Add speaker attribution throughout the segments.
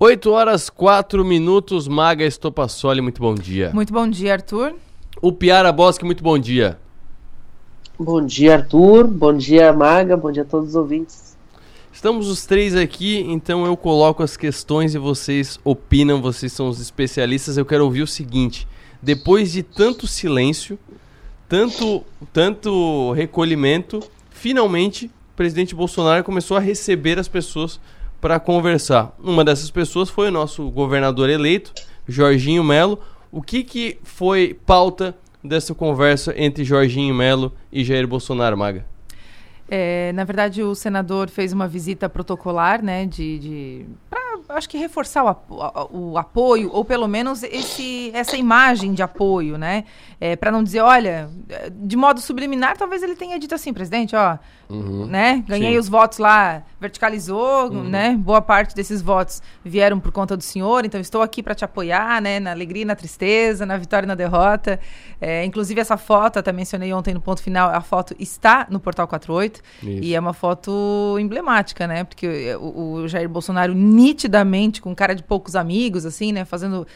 Speaker 1: 8 horas 4 minutos, Maga Estopassoli, muito bom dia.
Speaker 2: Muito bom dia, Arthur.
Speaker 1: O Piara Bosque, muito bom dia.
Speaker 3: Bom dia, Arthur. Bom dia, Maga. Bom dia a todos os ouvintes.
Speaker 1: Estamos os três aqui, então eu coloco as questões e vocês opinam, vocês são os especialistas. Eu quero ouvir o seguinte: depois de tanto silêncio, tanto, tanto recolhimento, finalmente o presidente Bolsonaro começou a receber as pessoas para conversar. Uma dessas pessoas foi o nosso governador eleito, Jorginho Melo. O que, que foi pauta dessa conversa entre Jorginho Melo e Jair Bolsonaro, Maga?
Speaker 2: É, na verdade, o senador fez uma visita protocolar, né, de, de acho que reforçar o, apo o, apoio, ou pelo menos esse, essa imagem de apoio, né? É, para não dizer, olha, de modo subliminar, talvez ele tenha dito assim, presidente, ó, uhum. né? Ganhei Sim. os votos lá, verticalizou, uhum. né? Boa parte desses votos vieram por conta do senhor, então estou aqui para te apoiar, né? Na alegria e na tristeza, na vitória e na derrota. É, inclusive essa foto, até mencionei ontem no ponto final, a foto está no Portal 48 Isso. e é uma foto emblemática, né? Porque o, o Jair Bolsonaro nitidamente nitidamente com cara de poucos amigos, assim, né? Fazendo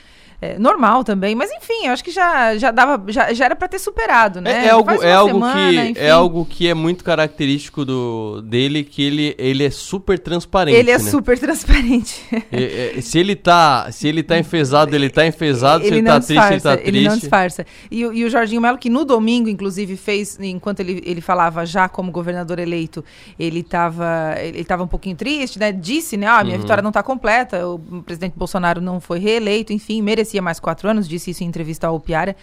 Speaker 2: é, normal também, mas enfim, eu acho que já, já dava, já, já era para ter superado, né?
Speaker 1: É, é algo, é algo semana, que é algo que é muito característico do dele, que ele, ele é super transparente.
Speaker 2: Ele é
Speaker 1: né?
Speaker 2: super transparente.
Speaker 1: É, se ele tá, se ele tá enfesado, ele tá enfesado,
Speaker 2: ele
Speaker 1: se ele tá triste, ele tá triste.
Speaker 2: Ele não disfarça. E, e o Jorginho Melo que no domingo inclusive fez, enquanto ele, ele falava já como governador eleito, ele estava ele tava um pouquinho triste, né? Disse, né, ah, minha uhum. vitória não está completa, o presidente Bolsonaro não foi reeleito, enfim, merecia merecia mais quatro anos, disse isso em entrevista ao Piara.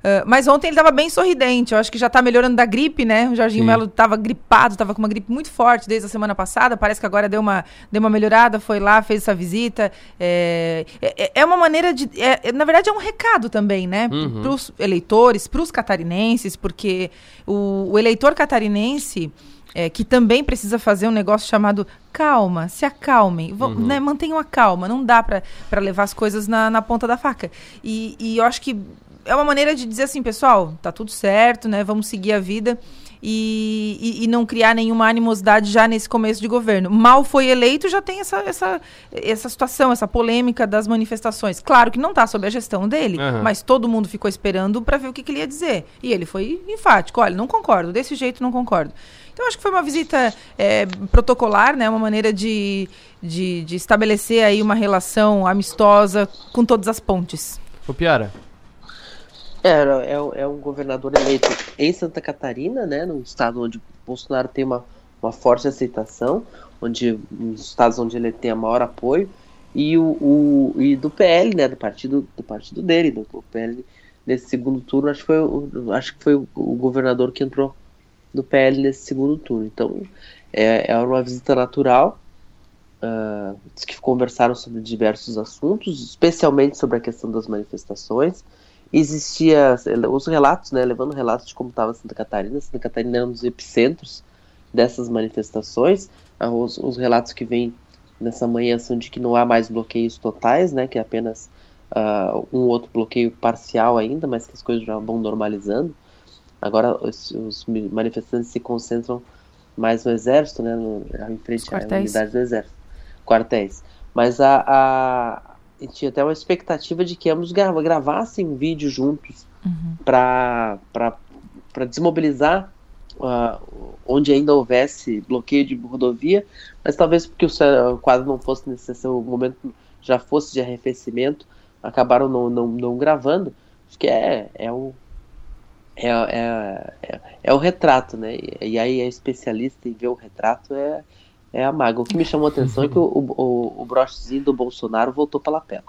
Speaker 2: Uh, mas ontem ele estava bem sorridente. Eu acho que já está melhorando da gripe, né? O Jorginho Melo estava gripado, estava com uma gripe muito forte desde a semana passada. Parece que agora deu uma, deu uma melhorada, foi lá, fez essa visita. É, é, é uma maneira de. É, na verdade, é um recado também, né? Uhum. Para os eleitores, para os catarinenses, porque o, o eleitor catarinense é, que também precisa fazer um negócio chamado calma, se acalmem, uhum. né, mantenham a calma, não dá para levar as coisas na, na ponta da faca. E, e eu acho que é uma maneira de dizer assim, pessoal, tá tudo certo, né? Vamos seguir a vida. E, e, e, não criar nenhuma animosidade já nesse começo de governo. Mal foi eleito, já tem essa, essa, essa situação, essa polêmica das manifestações. Claro que não está sob a gestão dele, uhum. mas todo mundo ficou esperando para ver o que, que, ele ia dizer. E ele foi enfático: olha, não concordo, desse jeito não concordo. Então, acho que foi uma visita é, protocolar, né? Uma maneira de, de, de, estabelecer aí uma relação amistosa com todas as pontes.
Speaker 1: Ô, Piara.
Speaker 3: É, é, é um governador eleito em Santa Catarina, né? Num estado onde Bolsonaro tem uma, uma forte aceitação, onde nos estados onde ele tem a maior apoio, e, o, o, e do PL, né? Do partido, do partido dele, do PL nesse segundo turno, acho que foi, acho que foi o, o governador que entrou do PL nesse segundo turno. Então, é, é uma visita natural. Uh, que conversaram sobre diversos assuntos, especialmente sobre a questão das manifestações. Existia os relatos, né, levando relatos de como estava Santa Catarina. Santa Catarina é um dos epicentros dessas manifestações. Uh, os, os, relatos que vêm nessa manhã são de que não há mais bloqueios totais, né, que é apenas uh, um outro bloqueio parcial ainda, mas que as coisas já vão normalizando. Agora os, os manifestantes se concentram mais no exército, né, no, em frente à unidade do exército, quartéis. Mas a, a tinha até uma expectativa de que ambos gravassem um vídeo juntos uhum. para desmobilizar uh, onde ainda houvesse bloqueio de rodovia, mas talvez porque o quadro não fosse necessário, o momento já fosse de arrefecimento, acabaram não, não, não gravando. Acho que é, é o é, é, é, é, o retrato, né? E, aí a especialista em ver o retrato é, é a maga. O que me chamou a atenção é que o, o, o brochezinho do Bolsonaro voltou para a lapela.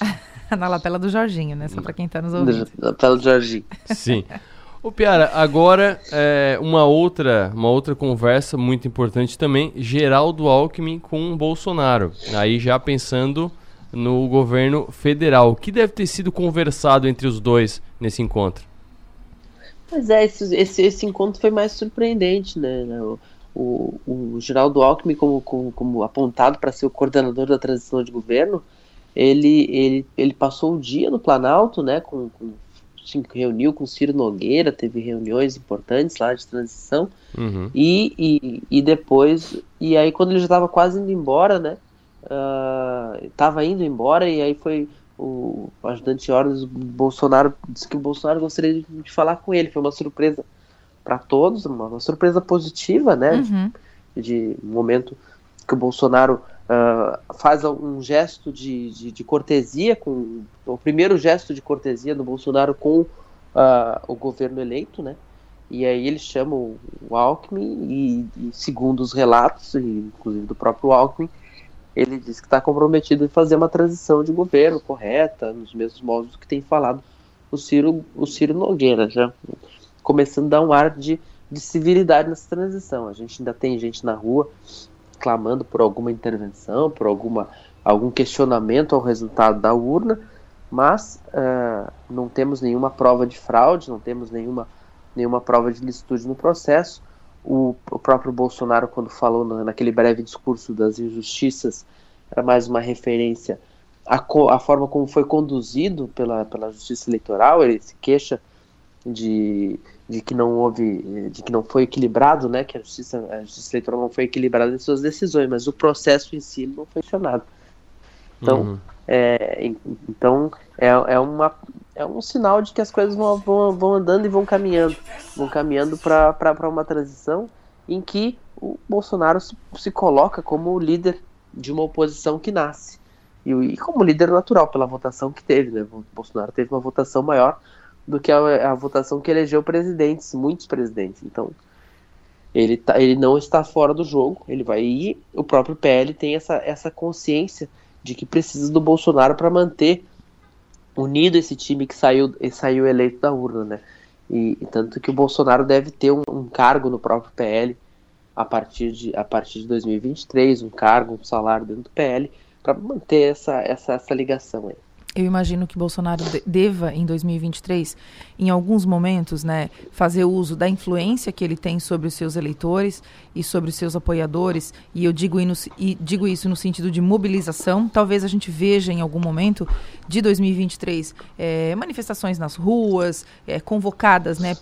Speaker 2: Na lapela do Jorginho, né? Só para quem está nos ouvindo.
Speaker 3: Na lapela do Jorginho.
Speaker 1: Sim. Ô Piara, agora é, uma outra uma outra conversa muito importante também, Geraldo Alckmin com Bolsonaro. Aí já pensando no governo federal. O que deve ter sido conversado entre os dois nesse encontro?
Speaker 3: Pois é, esse, esse, esse encontro foi mais surpreendente, né? O, o, o Geraldo Alckmin, como, como, como apontado para ser o coordenador da transição de governo, ele, ele, ele passou o dia no Planalto, né? Com, com se reuniu com Ciro Nogueira, teve reuniões importantes lá de transição, uhum. e, e, e depois, e aí quando ele já estava quase indo embora, né? estava uh, indo embora e aí foi o ajudante de ordens Bolsonaro disse que o Bolsonaro gostaria de, de falar com ele. Foi uma surpresa para todos, uma, uma, surpresa positiva, né? Uhum. De, de momento que o Bolsonaro uh, faz um gesto de, de, de, cortesia, com o primeiro gesto de cortesia do Bolsonaro com uh, o governo eleito, né? E aí ele chama o, o Alckmin e, e, segundo os relatos, inclusive do próprio Alckmin, ele diz que está comprometido em fazer uma transição de governo correta, nos mesmos modos que tem falado o Ciro, o Ciro Nogueira, já começando a dar um ar de, de civilidade nessa transição. A gente ainda tem gente na rua clamando por alguma intervenção, por alguma, algum questionamento ao resultado da urna, mas uh, não temos nenhuma prova de fraude, não temos nenhuma, nenhuma prova de licitude no processo. O, o próprio Bolsonaro, quando falou na, naquele breve discurso das injustiças, era mais uma referência à, à forma como foi conduzido pela, pela Justiça Eleitoral. Ele se queixa de, de que não houve, de que não foi equilibrado, né? Que a Justiça, a Justiça Eleitoral não foi equilibrada em suas decisões, mas o processo em si não foi questionado. Então, uhum. é, então é, é, uma, é um sinal de que as coisas vão, vão, vão andando e vão caminhando, vão caminhando para uma transição em que o Bolsonaro se, se, coloca como líder de uma oposição que nasce. E, e, como líder natural pela votação que teve, né? O Bolsonaro teve uma votação maior do que a, a votação que elegeu presidentes, muitos presidentes. Então, ele, tá, ele não está fora do jogo, ele vai ir. O próprio PL tem essa, essa consciência de que precisa do Bolsonaro para manter unido esse time que saiu, saiu eleito da urna, né? E, e tanto que o Bolsonaro deve ter um, um, cargo no próprio PL a partir de, a partir de 2023, um cargo, um salário dentro do PL, para manter essa, essa, essa ligação aí
Speaker 2: eu imagino que Bolsonaro deva, em 2023, em alguns momentos, né, fazer uso da influência que ele tem sobre os seus eleitores e sobre os seus apoiadores, e eu digo, e digo isso no sentido de mobilização. Talvez a gente veja em algum momento de 2023 é, manifestações nas ruas, é, convocadas né,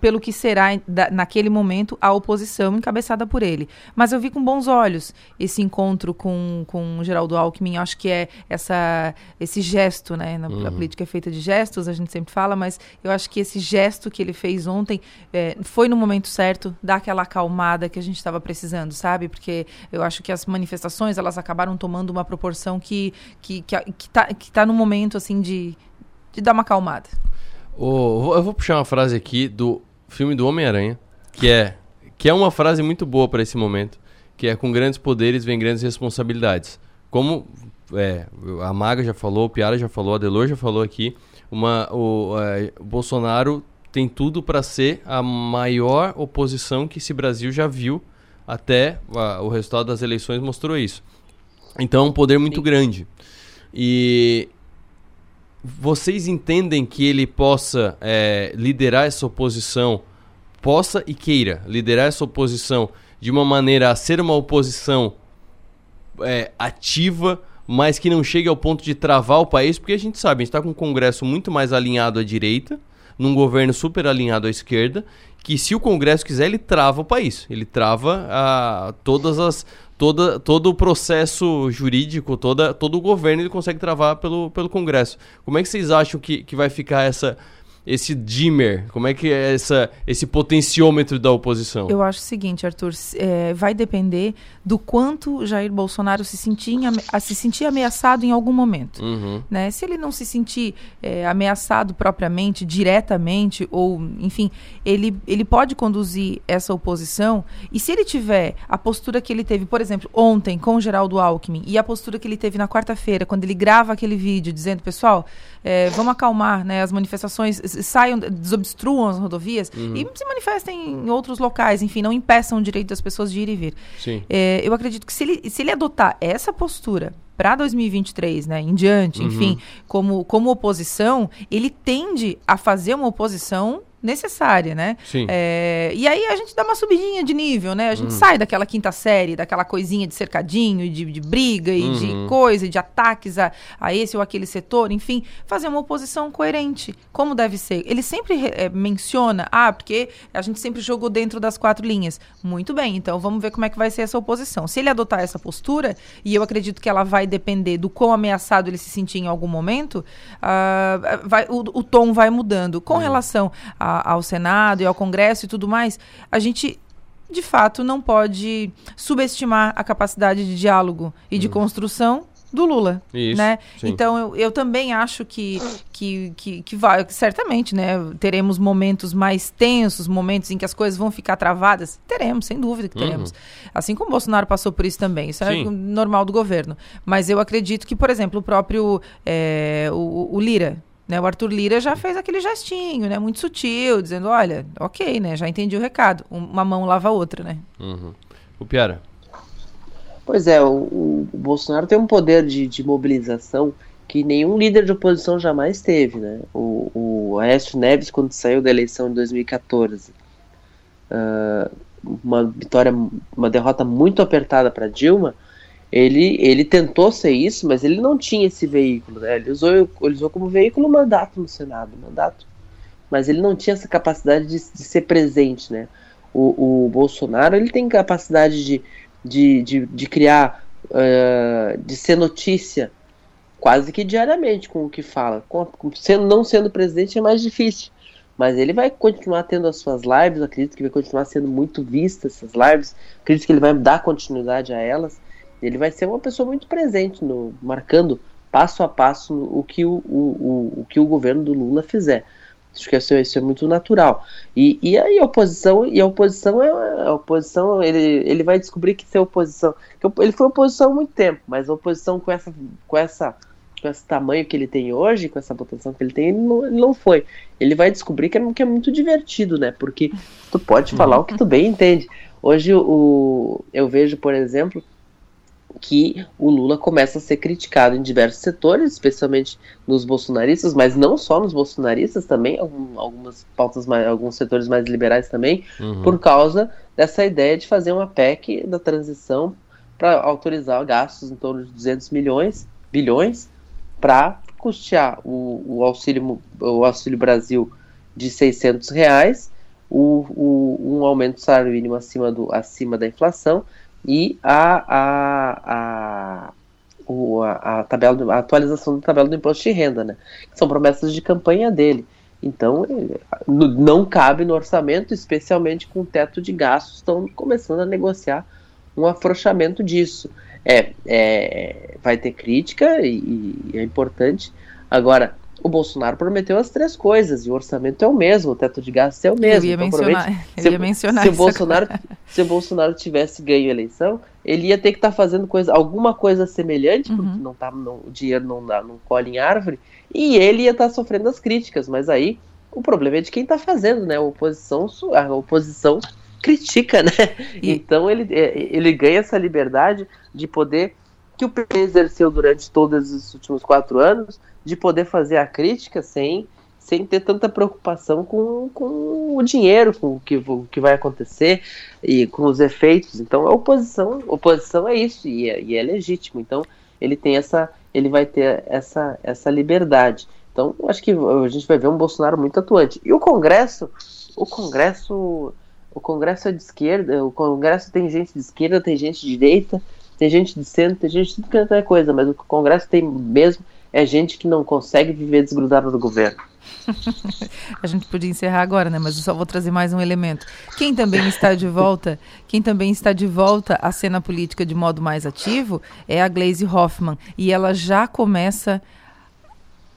Speaker 2: pelo que será naquele momento a oposição encabeçada por ele. Mas eu vi com bons olhos esse encontro com, com Geraldo Alckmin. Acho que é essa, esse gesto, né? Na, uhum. A política é feita de gestos, a gente sempre fala, mas eu acho que esse gesto que ele fez ontem é, foi no momento certo, dar aquela acalmada que a gente estava precisando, sabe? Porque eu acho que as manifestações elas acabaram tomando uma proporção que que que, que tá, que tá no momento assim de, de dar uma acalmada.
Speaker 1: Oh, eu vou puxar uma frase aqui do filme do Homem-Aranha, que é que é uma frase muito boa para esse momento, que é com grandes poderes vem grandes responsabilidades. Como é, a Maga já falou, o Piara já falou, a Delor já falou aqui, uma, o, é, o Bolsonaro tem tudo para ser a maior oposição que esse Brasil já viu até a, o resultado das eleições mostrou isso. Então é um poder muito Sim. grande. E vocês entendem que ele possa é, liderar essa oposição, possa e queira liderar essa oposição de uma maneira a ser uma oposição é, ativa, mas que não chegue ao ponto de travar o país, porque a gente sabe, a gente está com um Congresso muito mais alinhado à direita, num governo super alinhado à esquerda, que se o Congresso quiser, ele trava o país. Ele trava a, todas as, toda, todo o processo jurídico, toda, todo o governo ele consegue travar pelo, pelo Congresso. Como é que vocês acham que, que vai ficar essa esse dimmer? Como é que é essa, esse potenciômetro da oposição?
Speaker 2: Eu acho o seguinte, Arthur, é, vai depender do quanto Jair Bolsonaro se sentir, se sentir ameaçado em algum momento. Uhum. Né? Se ele não se sentir é, ameaçado propriamente, diretamente, ou, enfim, ele, ele pode conduzir essa oposição, e se ele tiver a postura que ele teve, por exemplo, ontem com o Geraldo Alckmin, e a postura que ele teve na quarta-feira, quando ele grava aquele vídeo dizendo, pessoal, é, vamos acalmar né, as manifestações saiam, desobstruam as rodovias uhum. e se manifestem em outros locais, enfim, não impeçam o direito das pessoas de ir e vir. É, eu acredito que se ele, se ele adotar essa postura para 2023, né, em diante, uhum. enfim, como, como oposição, ele tende a fazer uma oposição necessária, né?
Speaker 1: Sim.
Speaker 2: É, e aí a gente dá uma subidinha de nível, né? A gente
Speaker 1: Hum.
Speaker 2: sai daquela quinta série, daquela coisinha de cercadinho, e de, de briga e
Speaker 1: Uhum.
Speaker 2: de coisa, e de ataques a, a esse ou aquele setor, enfim, fazer uma oposição coerente, como deve ser. Ele sempre re- eh, menciona, ah, porque a gente sempre jogou dentro das quatro linhas. Muito bem, então vamos ver como é que vai ser essa oposição. Se ele adotar essa postura, e eu acredito que ela vai depender do quão ameaçado ele se sentir em algum momento, ah, vai- o, o tom vai mudando. Com relação a- ao Senado e ao Congresso e tudo mais, a gente de fato não pode subestimar a capacidade de diálogo e de construção do Lula,
Speaker 1: Isso,
Speaker 2: né?
Speaker 1: sim.
Speaker 2: Então eu, eu também acho que que, que, que vai certamente, né? Teremos momentos mais tensos, momentos em que as coisas vão ficar travadas. Teremos, sem dúvida que teremos. Assim como o Bolsonaro passou por isso também. Isso
Speaker 1: Sim.
Speaker 2: é normal do governo. Mas eu acredito que, por exemplo, o próprio é, o, o Lira, né, o Arthur Lira já fez aquele gestinho, né, muito sutil, dizendo, olha, ok, né, já entendi o recado. Um- Uma mão lava a outra, né?
Speaker 1: Uhum. O Piara.
Speaker 3: Pois é, o, o Bolsonaro tem um poder de, de mobilização que nenhum líder de oposição jamais teve, né? O, o Aécio Neves, quando saiu da eleição de 2014, ah, uma vitória, uma derrota muito apertada para Dilma, ele, ele tentou ser isso, mas ele não tinha esse veículo, né? Ele usou, ele usou como veículo o mandato no Senado, mandato, mas ele não tinha essa capacidade de, de ser presente, né? O, o Bolsonaro, ele tem capacidade de, de, de, de criar, ah, de ser notícia quase que diariamente com o que fala. Com- sendo, não sendo presidente é mais difícil. Mas ele vai continuar tendo as suas lives, acredito que vai continuar sendo muito vista essas lives, acredito que ele vai dar continuidade a elas. Ele vai ser uma pessoa muito presente, no, marcando passo a passo o que o, o, o, o que o governo do Lula fizer. Acho que isso, é- isso é muito natural. E, e aí a oposição, e a oposição é a oposição, ele, ele vai descobrir que ser oposição. que Ele foi oposição há muito tempo, mas a oposição com essa, com essa com esse tamanho que ele tem hoje, com essa votação que ele tem, ele não, ele não foi. Ele vai descobrir que é, que é muito divertido, né? Porque tu pode falar o que tu bem entende. Hoje o, eu vejo, por exemplo, que o Lula começa a ser criticado em diversos setores, especialmente nos bolsonaristas, mas não só nos bolsonaristas também, algum, algumas pautas mais, alguns setores mais liberais também,
Speaker 1: Uhum.
Speaker 3: por causa dessa ideia de fazer uma PEC da transição para autorizar gastos em torno de 200 milhões, bilhões, para custear o, o auxílio o auxílio Brasil de 600 reais, o, o- um aumento do salário mínimo acima, do, acima da inflação e a, a, a, o- a, a tabela a atualização da tabela do imposto de renda, né? Que são promessas de campanha dele. Então, no- não cabe no orçamento, especialmente com o teto de gastos, estão começando a negociar um afrouxamento disso. É, é, vai ter crítica e, e é importante. Agora, o Bolsonaro prometeu as três coisas e o orçamento é o mesmo, o teto de gastos é o mesmo.
Speaker 2: eu ia
Speaker 3: Então,
Speaker 2: mencionar, eu
Speaker 3: se-
Speaker 2: ia mencionar
Speaker 3: se o
Speaker 2: isso
Speaker 3: Bolsonaro se o Bolsonaro tivesse ganho a eleição, ele ia ter que estar fazendo coisa, alguma coisa semelhante,
Speaker 2: Uhum.
Speaker 3: porque não tá, não, o dinheiro não dá, não colhe em árvore, e ele ia estar sofrendo as críticas, mas aí o problema é de quem está fazendo, né? A oposição, a oposição critica, né?
Speaker 2: E-
Speaker 3: Então ele, é, ele ganha essa liberdade de poder que o PT exerceu durante todos os últimos quatro anos, de poder fazer a crítica sem sem ter tanta preocupação com, com o dinheiro, com o que, o que vai acontecer e com os efeitos. Então, a oposição, oposição é isso e é, e é legítimo. Então, ele tem essa, ele vai ter essa, essa liberdade. Então, acho que a gente vai ver um Bolsonaro muito atuante. E o Congresso, o Congresso, o Congresso é de esquerda, o Congresso tem gente de esquerda, tem gente de direita, tem gente de centro, tem gente de tudo que é coisa, mas o que o Congresso tem mesmo é gente que não consegue viver desgrudada do governo.
Speaker 2: A gente podia encerrar agora, né? Mas eu só vou trazer mais um elemento. Quem também está de volta, quem também está de volta à cena política de modo mais ativo é a Glaze Hoffman. E ela já começa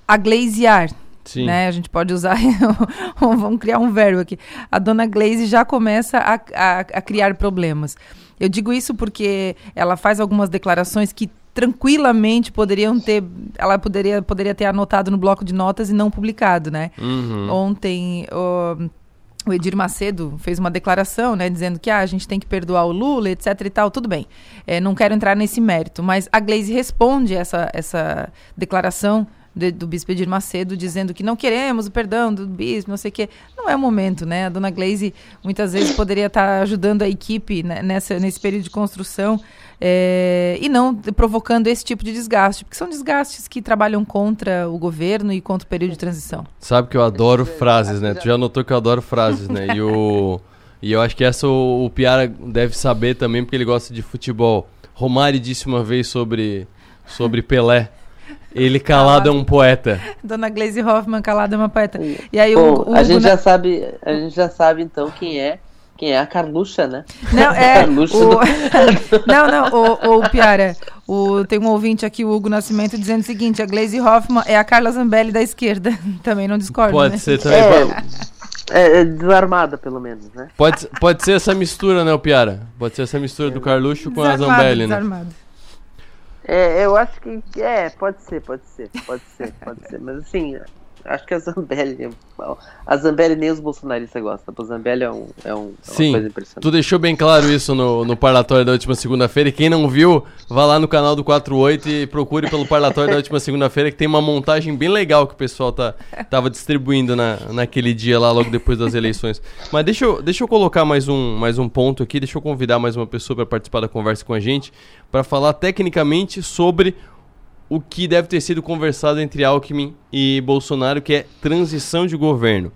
Speaker 2: a glazear.
Speaker 1: Sim.
Speaker 2: Né? A gente pode usar, vamos criar um verbo aqui. A dona Glaze já começa a, a, a criar problemas. Eu digo isso porque ela faz algumas declarações que tranquilamente poderiam ter, ela poderia, poderia ter anotado no bloco de notas e não publicado, né?
Speaker 1: Uhum.
Speaker 2: Ontem o, o Edir Macedo fez uma declaração, né, dizendo que ah, a gente tem que perdoar o Lula, etc e tal. Tudo bem, É, não quero entrar nesse mérito, mas a Glaze responde essa, essa declaração de, do bispo Edir Macedo dizendo que não queremos o perdão do bispo, não sei o quê. Não é o momento, né? A dona Glaze muitas vezes poderia estar ajudando a equipe né, nessa, nesse período de construção é, e não provocando esse tipo de desgaste, porque são desgastes que trabalham contra o governo e contra o período de transição.
Speaker 1: Sabe que eu adoro frases, né? Tu já notou que eu adoro frases, né? E, o, e eu acho que essa o, o Piara deve saber também, porque ele gosta de futebol. Romário disse uma vez sobre, sobre Pelé. Ele calado é um poeta.
Speaker 2: Dona Glaze Hoffman calada é uma poeta. E aí
Speaker 3: Bom,
Speaker 2: o, o
Speaker 3: a gente
Speaker 2: Hugo
Speaker 3: já sabe, a gente já sabe então quem é, quem é a Carluxa, né?
Speaker 2: Não, é.
Speaker 3: Carluxa
Speaker 2: O...
Speaker 3: do-
Speaker 2: não, não, o, o Piara. O, tem um ouvinte aqui, o Hugo Nascimento, dizendo o seguinte: a Glaze Hoffman é a Carla Zambelli da esquerda. Também não discordo.
Speaker 1: Pode
Speaker 2: né?
Speaker 1: ser também.
Speaker 3: É, é, é desarmada, pelo menos, né?
Speaker 1: Pode, pode ser essa mistura, né, o Piara? Pode ser essa mistura do Carluxo com a
Speaker 2: Desarmado,
Speaker 1: Zambelli, né?
Speaker 2: desarmado.
Speaker 3: É, eu acho que é, pode ser, pode ser, pode ser, pode ser. Mas assim, acho que a Zambelli. A Zambelli nem os bolsonaristas gostam. A Zambelli é, um, é, um, é uma
Speaker 1: Sim,
Speaker 3: coisa impressionante.
Speaker 1: tu deixou bem claro isso no, no parlatório da última segunda-feira. E quem não viu, vá lá no canal do 48 e procure pelo parlatório da última segunda-feira, que tem uma montagem bem legal que o pessoal tá, tava distribuindo na, naquele dia lá, logo depois das eleições. Mas deixa eu, deixa eu colocar mais um, mais um ponto aqui, deixa eu convidar mais uma pessoa para participar da conversa com a gente, para falar tecnicamente sobre o que deve ter sido conversado entre Alckmin e Bolsonaro, que é transição de governo.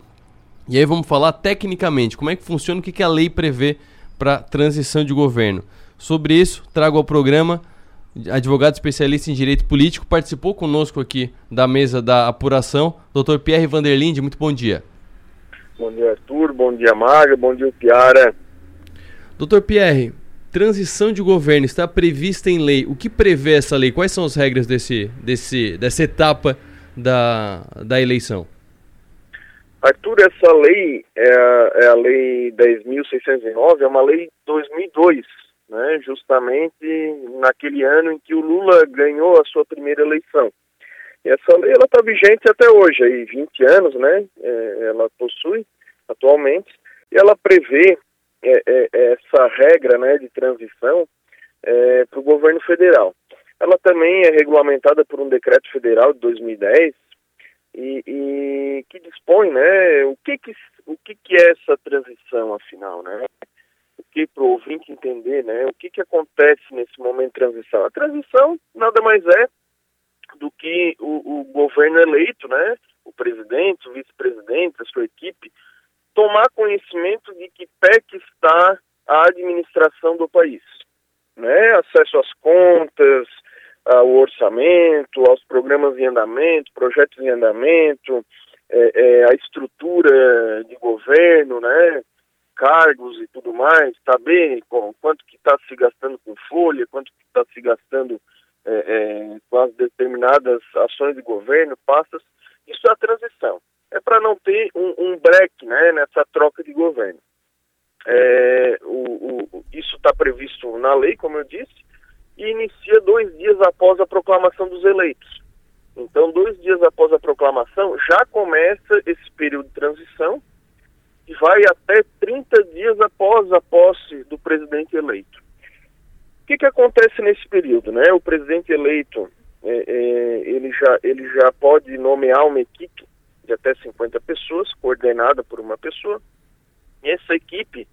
Speaker 1: E aí vamos falar tecnicamente, como é que funciona, o que, que a lei prevê para transição de governo. Sobre isso, trago ao programa advogado especialista em direito político, participou conosco aqui da mesa da apuração, Dr. Pierre Vanderlinde, muito bom dia.
Speaker 4: Bom dia, Arthur. Bom dia, Maga. Bom dia, Piara.
Speaker 1: Dr. Pierre, transição de governo está prevista em lei. O que prevê essa lei? Quais são as regras desse, desse, dessa etapa da, da eleição?
Speaker 4: Arthur, essa lei é a, é a lei 10.609, é uma lei de 2002, né? justamente naquele ano em que o Lula ganhou a sua primeira eleição. E essa lei está vigente até hoje, aí 20 anos, né? É, ela possui atualmente, e ela prevê essa regra né, de transição para o governo federal. Ela também é regulamentada por um decreto federal de 2010 e, e que dispõe, né, o que que, o que que é essa transição, afinal, né? O que para o ouvinte entender, né? O que que acontece nesse momento de transição? A transição nada mais é do que o, o governo eleito, né? O presidente, o vice-presidente, a sua equipe, tomar conhecimento de que pé que está a administração do país, né? Acesso às contas, ao orçamento, aos programas em andamento, projetos em andamento, é, é, a estrutura de governo, né? Cargos e tudo mais, saber com, quanto que está se gastando com folha, quanto que está se gastando é, é, com as determinadas ações de governo, pastas, isso é a transição. É para não ter um, um break né, nessa troca de governo. É, o, o, isso está previsto na lei, como eu disse, e inicia dois dias após a proclamação dos eleitos. Então, dois dias após a proclamação, já começa esse período de transição e vai até 30 dias após a posse do presidente eleito. O que, que acontece nesse período? Né? O presidente eleito é, é, ele, já, ele já pode nomear uma equipe de até 50 pessoas, coordenada por uma pessoa, e essa equipe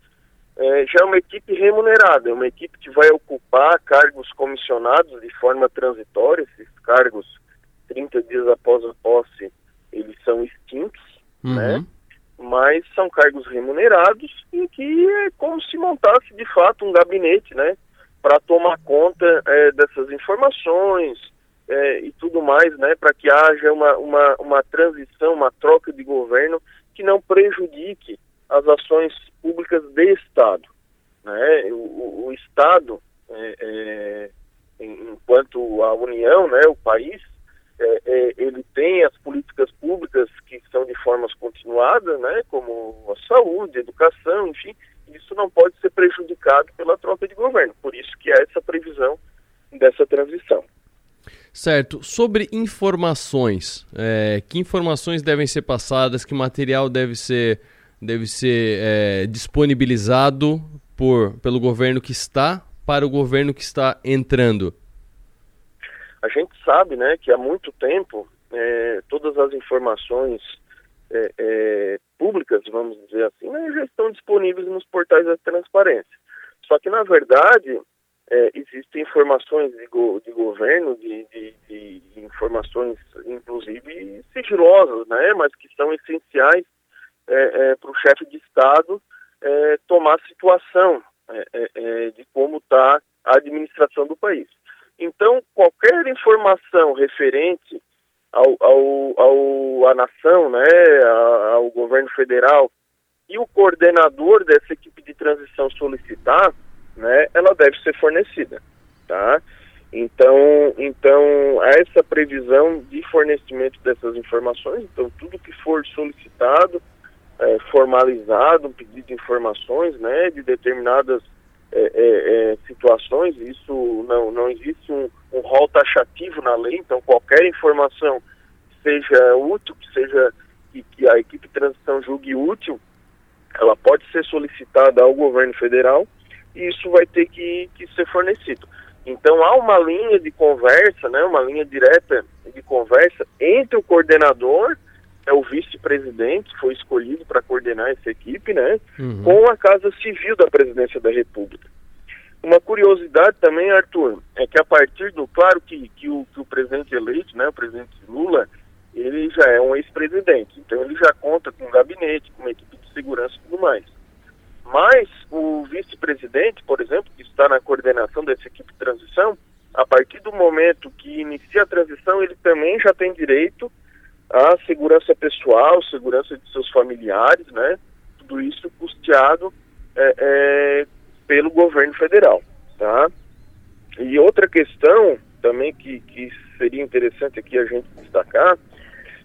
Speaker 4: é, já é uma equipe remunerada, é uma equipe que vai ocupar cargos comissionados de forma transitória, esses cargos, 30 dias após a posse, eles são extintos,
Speaker 1: Uhum.
Speaker 4: né? mas são cargos remunerados e que é como se montasse de fato um gabinete, né, para tomar conta é, dessas informações é, e tudo mais, né, para que haja uma, uma, uma transição, uma troca de governo que não prejudique as ações públicas de Estado, né, o, o- Estado, é, é, enquanto a União, né, o país, é, é, ele tem as políticas públicas que são de formas continuadas, né, como a saúde, a educação, enfim, isso não pode ser prejudicado pela troca de governo. Por isso que há essa previsão dessa transição.
Speaker 1: Certo. Sobre informações, é, que informações devem ser passadas, que material deve ser, deve ser é, disponibilizado por, pelo governo que está para o governo que está entrando?
Speaker 4: A gente sabe, né, que há muito tempo é, todas as informações é, é, públicas, vamos dizer assim, né, já estão disponíveis nos portais da transparência. Só que, na verdade, é, existem informações de, go, de governo, de, de, de, informações, inclusive, sigilosas, né, mas que são essenciais é, é, para o chefe de Estado é, tomar situação de como está a administração do país. Então, qualquer informação referente ao, ao, ao à nação, né, ao governo federal e o coordenador dessa equipe de transição solicitar, né, ela deve ser fornecida, tá? Então, então essa previsão de fornecimento dessas informações, então tudo que for solicitado, é, formalizado, um pedido de informações, né, de determinadas é, é, é, situações, isso não, não existe um, um rol taxativo na lei, então qualquer informação que seja útil, que seja que, que a equipe de transição julgue útil, ela pode ser solicitada ao governo federal isso vai ter que, que ser fornecido. Então há uma linha de conversa, né, uma linha direta de conversa entre o coordenador é o vice-presidente, foi escolhido para coordenar essa equipe, né, uhum. com a Casa Civil da Presidência da República. Uma curiosidade também, Arthur, é que a partir do, claro que, que, o, que o presidente eleito, né, o presidente Lula, ele já é um ex-presidente, então ele já conta com um gabinete, com uma equipe de segurança e tudo mais. Mas o vice-presidente, por exemplo, que está na coordenação dessa equipe de transição, a partir do momento que inicia a transição, ele também já tem direito a segurança pessoal, segurança de seus familiares, né? Tudo isso custeado é, é, pelo governo federal, tá? E outra questão também que, que seria interessante aqui a gente destacar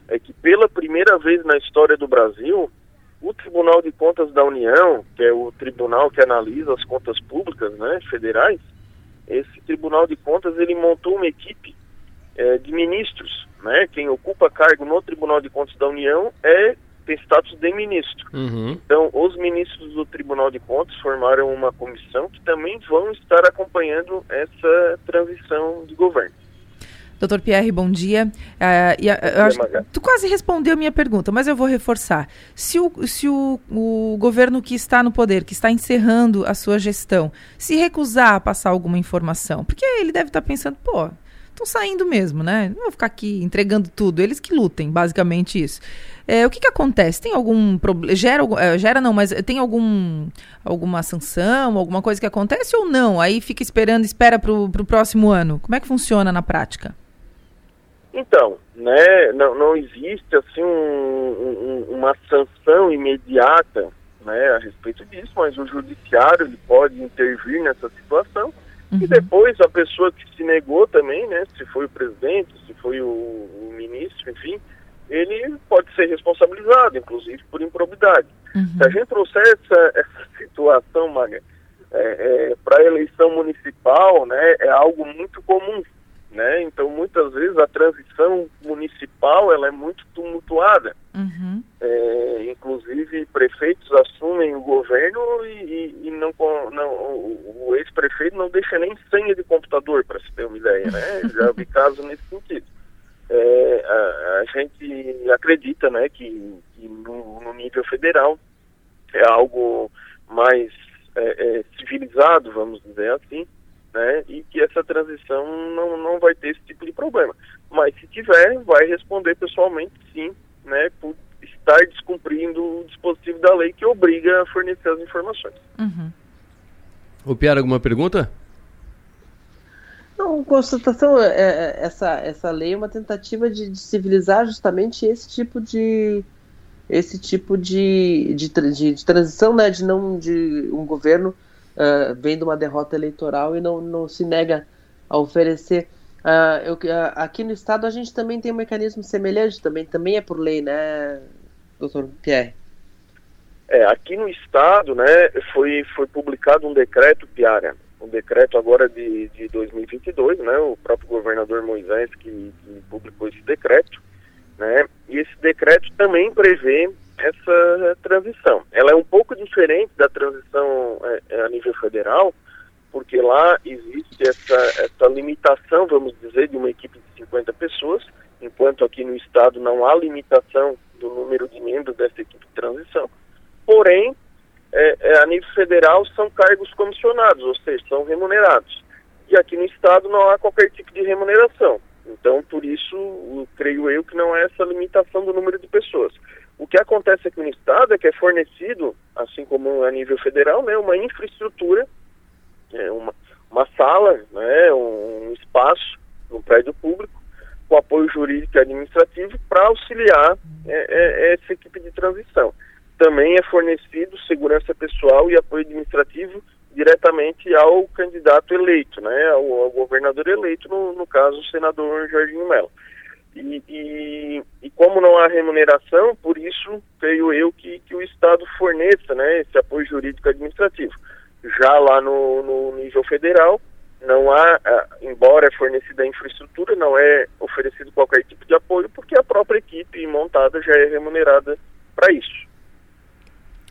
Speaker 4: é que pela primeira vez na história do Brasil, o Tribunal de Contas da União, que é o tribunal que analisa as contas públicas, né, federais, esse Tribunal de Contas ele montou uma equipe é, de ministros né? Quem ocupa cargo no Tribunal de Contas da União é tem status de ministro. Uhum. Então, os ministros do Tribunal de Contas formaram uma comissão que também vão estar acompanhando essa transição de governo.
Speaker 2: Doutor Pierre, bom dia. Uh, e, uh, acho, tu quase respondeu a minha pergunta, mas eu vou reforçar. Se, o, se o, o governo que está no poder, que está encerrando a sua gestão, se recusar a passar alguma informação, porque ele deve estar pensando, pô, estão saindo mesmo, né? Não vou ficar aqui entregando tudo. Eles que lutem, basicamente isso. É, o que, que acontece? Tem algum problema? Gera, é, gera não, mas tem algum alguma sanção, alguma coisa que acontece ou não? Aí fica esperando, espera para o próximo ano. Como é que funciona na prática?
Speaker 4: Então, né, não, não existe assim um, um, uma sanção imediata né, a respeito disso, mas o judiciário ele pode intervir nessa situação Uhum. E depois a pessoa que se negou também, né, se foi o presidente, se foi o, o ministro, enfim, ele pode ser responsabilizado, inclusive por improbidade. Uhum. Se a gente trouxer essa, essa situação, Maga, é, é, para a eleição municipal, né, é algo muito comum. Né? Então, muitas vezes a transição municipal ela é muito tumultuada. Uhum. É, inclusive, prefeitos assumem o governo e, e, e não, não, o, o ex-prefeito não deixa nem senha de computador, para se ter uma ideia. Né? Já vi casos nesse sentido. É, a, a, gente acredita né, que, que no, no, nível federal é algo mais é, é civilizado, vamos dizer assim, né? E que essa transição não, não vai ter esse tipo de problema. Mas se tiver, vai responder pessoalmente sim, né? Por estar descumprindo o dispositivo da lei que obriga a fornecer as informações.
Speaker 1: Uhum. O Piara, alguma pergunta?
Speaker 3: Não, constatação, é, é, essa, essa lei é uma tentativa de, de, civilizar justamente esse tipo de esse tipo de, de, de, de transição, né, de não de um governo uh, uma derrota eleitoral e não, não se nega a oferecer. Uh, eu, uh, aqui no estado a gente também tem um mecanismo semelhante, também, também é por lei, né, doutor Pierre?
Speaker 4: É, aqui no estado, né, foi, foi publicado um decreto, Piara, um decreto agora de, de 2022, né, o próprio governador Moisés que, que publicou esse decreto, né, e esse decreto também prevê essa transição. Ela é um pouco diferente da transição é, é, a nível federal, porque lá existe essa, essa limitação, vamos dizer, de uma equipe de 50 pessoas. enquanto aqui no Estado não há limitação do número de membros dessa equipe de transição. Porém, é, é, a nível federal são cargos comissionados, ou seja, são remunerados. E aqui no Estado não há qualquer tipo de remuneração. Então, por isso, creio eu que não é essa limitação do número de pessoas. O que acontece aqui no Estado é que é fornecido, assim como a nível federal, né, uma infraestrutura, é, uma, uma sala, né, um, um espaço, um prédio público, com apoio jurídico e administrativo para auxiliar é, é, essa equipe de transição. Também é fornecido segurança pessoal e apoio administrativo diretamente ao candidato eleito, né, ao, ao governador eleito, no, no, caso o senador Jorginho Mello. E, e, e, como não há remuneração, por isso creio eu que, que o Estado forneça né, esse apoio jurídico administrativo. Já lá no, no nível federal, não há, embora é fornecida a infraestrutura, não é oferecido qualquer tipo de apoio, porque a própria equipe montada já é remunerada para isso.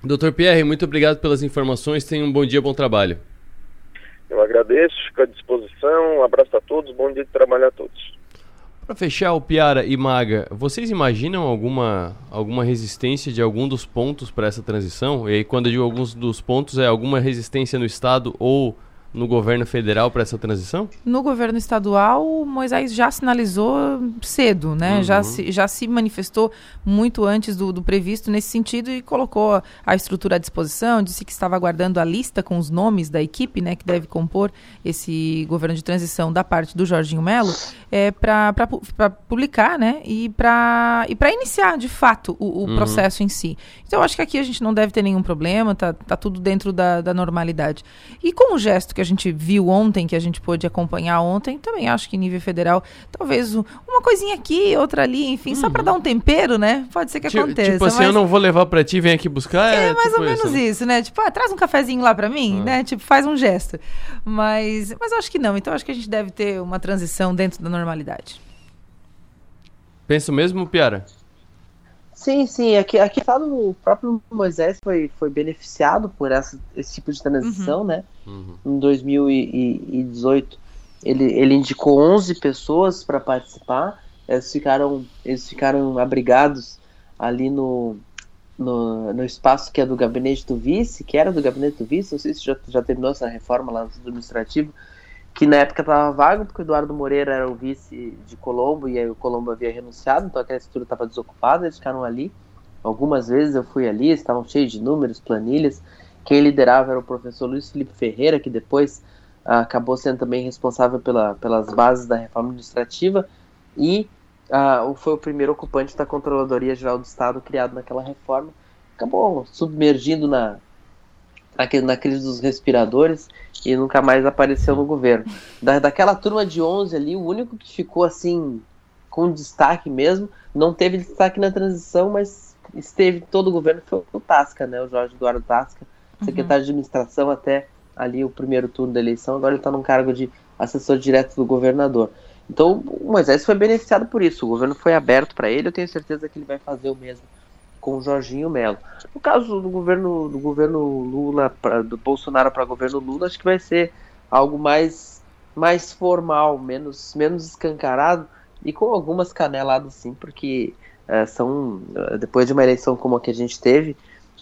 Speaker 1: Doutor Pierre, muito obrigado pelas informações. Tenha um bom dia, bom trabalho.
Speaker 4: Eu agradeço, fico à disposição. Um abraço a todos, bom dia de trabalho a todos.
Speaker 1: Para fechar, o Piara e Maga, vocês imaginam alguma, alguma resistência de algum dos pontos para essa transição? E aí, quando eu digo alguns dos pontos, é alguma resistência no Estado ou no governo federal para essa transição?
Speaker 2: No governo estadual, Moisés já sinalizou cedo, né? Uhum. Já, se, já se manifestou muito antes do, do, previsto nesse sentido e colocou a estrutura à disposição, disse que estava aguardando a lista com os nomes da equipe, né, que deve compor esse governo de transição da parte do Jorginho Melo, é, para publicar, né? E para e iniciar, de fato, o, o uhum. processo em si. Então, acho que aqui a gente não deve ter nenhum problema, tá, tá tudo dentro da, da normalidade. E com o gesto que a gente viu ontem, que a gente pôde acompanhar ontem, também acho que nível federal, talvez uma coisinha aqui, outra ali, enfim, uhum. só para dar um tempero, né? Pode ser que tipo, aconteça.
Speaker 1: Tipo assim, mas... eu não vou levar para ti, vem aqui buscar.
Speaker 2: É, é mais tipo ou menos isso, isso né? Tipo, ah, traz um cafezinho lá para mim, ah. né? Tipo, faz um gesto. Mas, mas acho que não. Então acho que a gente deve ter uma transição dentro da normalidade.
Speaker 1: Penso mesmo, Piara?
Speaker 3: Sim, sim. Aqui, aqui tá no, o próprio Moisés foi, foi beneficiado por essa, esse tipo de transição, uhum. né? Uhum. Em 2018, ele, ele indicou 11 pessoas para participar. Eles ficaram, eles ficaram abrigados ali no, no, no, espaço que é do gabinete do vice, que era do gabinete do vice, não sei se já, já terminou essa reforma lá no administrativo, que na época estava vago, porque o Eduardo Moreira era o vice de Colombo e aí o Colombo havia renunciado, então aquela estrutura estava desocupada, eles ficaram ali. Algumas vezes eu fui ali, estavam cheios de números, planilhas. Quem liderava era o professor Luiz Felipe Ferreira, que depois ah, acabou sendo também responsável pela, pelas bases da reforma administrativa e ah, foi o primeiro ocupante da Controladoria Geral do Estado criado naquela reforma. Acabou submergindo na, na crise dos respiradores e nunca mais apareceu no governo. Da, daquela turma de 11 ali, o único que ficou assim com destaque mesmo, não teve destaque na transição, mas esteve todo o governo foi o Tasca, né? O Jorge Eduardo Tasca, uhum. secretário uhum. de administração até ali o primeiro turno da eleição, agora ele está num cargo de assessor direto do governador. Então, o Moisés foi beneficiado por isso. O governo foi aberto para ele. Eu tenho certeza que ele vai fazer o mesmo com o Jorginho Melo. No caso do governo do governo Lula pra, do Bolsonaro para governo Lula, acho que vai ser algo mais mais formal, menos menos escancarado e com algumas caneladas sim, porque é, são eh, depois de uma eleição como a que a gente teve,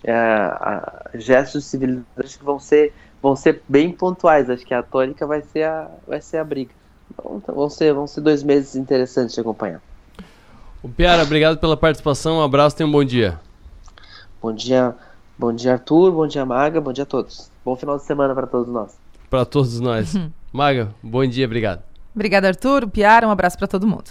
Speaker 3: é, a, gestos de civilidade que vão ser vão ser bem pontuais. Acho que a tônica vai ser a vai ser a briga. Então, vão ser vão ser dois meses interessantes de acompanhar.
Speaker 1: O Piara, obrigado pela participação. Um abraço, tenha um bom dia.
Speaker 3: Bom dia, bom dia Arthur, bom dia Maga, bom dia a todos. Bom final de semana para todos nós.
Speaker 1: Para todos nós. Maga, bom dia, obrigado.
Speaker 2: Obrigada, Arthur. Piara, um abraço para todo mundo.